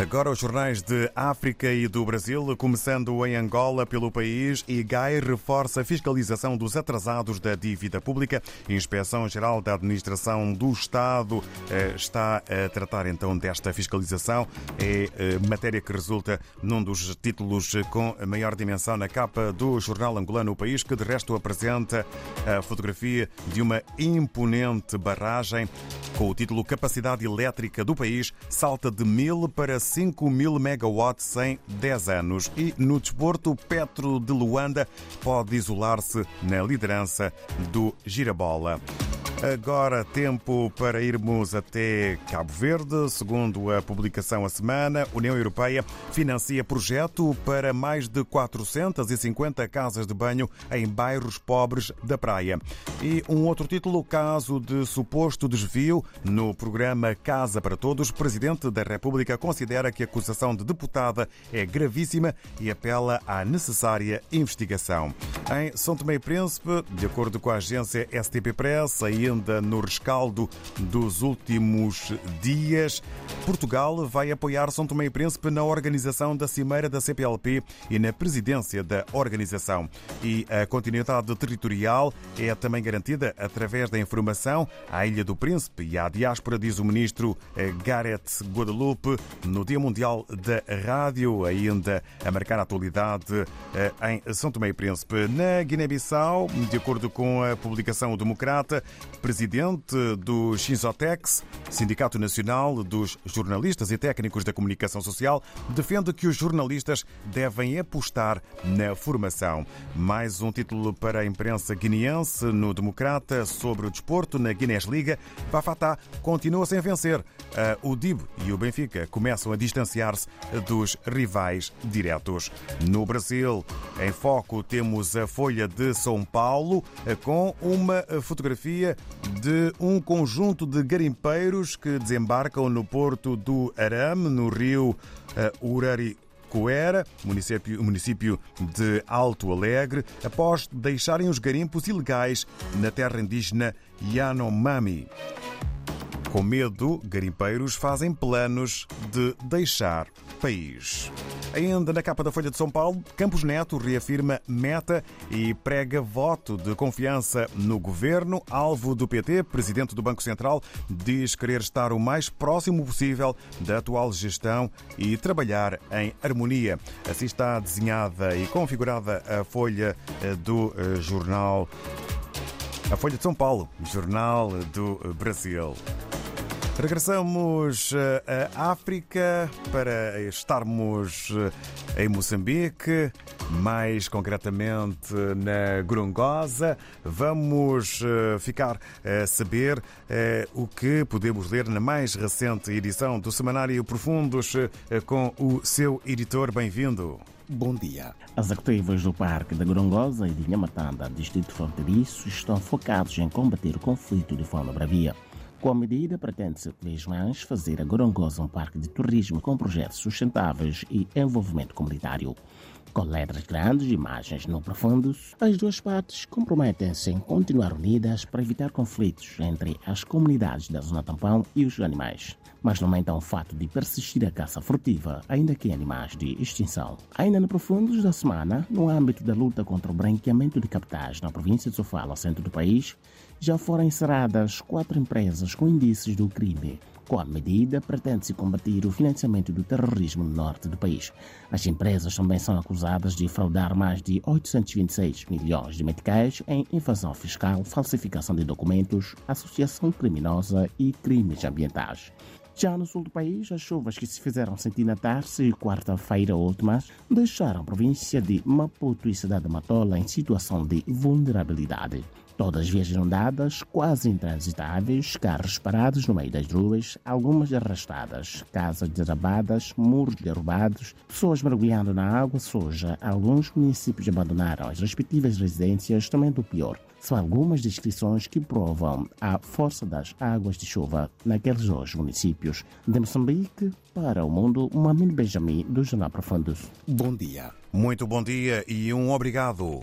Agora os jornais de África e do Brasil, começando em Angola pelo país, IGAI reforça a fiscalização dos atrasados da dívida pública. A Inspeção-Geral da Administração do Estado eh, está a tratar então desta fiscalização. É eh, matéria que resulta num dos títulos com maior dimensão na capa do jornal angolano O País, que de resto apresenta a fotografia de uma imponente barragem com o título Capacidade Elétrica do País salta de mil para 5 mil megawatts em 10 anos. E no desporto, Petro de Luanda pode isolar-se na liderança do Girabola. Agora, tempo para irmos até Cabo Verde. Segundo a publicação A Semana, a União Europeia financia projeto para mais de 450 casas de banho em bairros pobres da praia. E um outro título, caso de suposto desvio no programa Casa para Todos. O Presidente da República considera que a acusação de deputada é gravíssima e apela à necessária investigação. Em São Tomé e Príncipe, de acordo com a agência STP Press, aí ainda no rescaldo dos últimos dias. Portugal vai apoiar São Tomé e Príncipe na organização da Cimeira da CPLP e na presidência da organização. E a continuidade territorial é também garantida através da informação à Ilha do Príncipe e à diáspora, diz o ministro Gareth Guadalupe, no Dia Mundial da Rádio, ainda a marcar a atualidade eh, em São Tomé e Príncipe. Na Guiné-Bissau, de acordo com a publicação Democrata, presidente do Xinzotex, Sindicato Nacional dos Jornalistas e Técnicos da Comunicação Social, defende que os jornalistas devem apostar na formação. Mais um título para a imprensa guineense no Democrata sobre o desporto na Guinness Liga. Bafatá continua sem vencer. O DIB e o Benfica começam a distanciar-se dos rivais diretos. No Brasil, em foco, temos a Folha de São Paulo com uma fotografia de um conjunto de garimpeiros que desembarcam no porto do Arame, no rio Urari. Coera, município, município de Alto Alegre, após deixarem os garimpos ilegais na terra indígena Yanomami. Com medo, garimpeiros fazem planos de deixar país. Ainda na capa da Folha de São Paulo, Campos Neto reafirma meta e prega voto de confiança no governo. Alvo do PT, presidente do Banco Central, diz querer estar o mais próximo possível da atual gestão e trabalhar em harmonia. Assim está desenhada e configurada a folha do jornal. A Folha de São Paulo, Jornal do Brasil. Regressamos à África para estarmos em Moçambique, mais concretamente na Gorongosa. Vamos ficar a saber o que podemos ler na mais recente edição do Semanário Profundos com o seu editor. Bem-vindo. Bom dia. As ativas do Parque da Gorongosa e de Nhamatanda, distrito fronteiriço, estão focados em combater o conflito de forma bravia. Com a medida, pretende-se, vez mais, fazer a Gorongosa um parque de turismo com projetos sustentáveis e envolvimento comunitário. Com letras grandes e imagens no profundos, as duas partes comprometem-se em continuar unidas para evitar conflitos entre as comunidades da Zona Tampão e os animais. Mas lamentam o fato de persistir a caça furtiva, ainda que em animais de extinção. Ainda no profundos da semana, no âmbito da luta contra o branqueamento de capitais na província de Sofala, centro do país, já foram encerradas quatro empresas com indícios do crime. Com a medida, pretende-se combater o financiamento do terrorismo no norte do país. As empresas também são acusadas de fraudar mais de 826 milhões de meticais em evasão fiscal, falsificação de documentos, associação criminosa e crimes ambientais. Já no sul do país, as chuvas que se fizeram sentir na terça e quarta-feira últimas deixaram a província de Maputo e cidade de Matola em situação de vulnerabilidade. Todas as vias inundadas, quase intransitáveis, carros parados no meio das ruas, algumas arrastadas, casas derrabadas, muros derrubados, pessoas mergulhando na água suja. Alguns municípios abandonaram as respectivas residências, também do pior. São algumas descrições que provam a força das águas de chuva naqueles dois municípios. De Moçambique, para o mundo, Mamine Benjamin, do Jornal Profundos. Bom dia. Muito bom dia e um obrigado.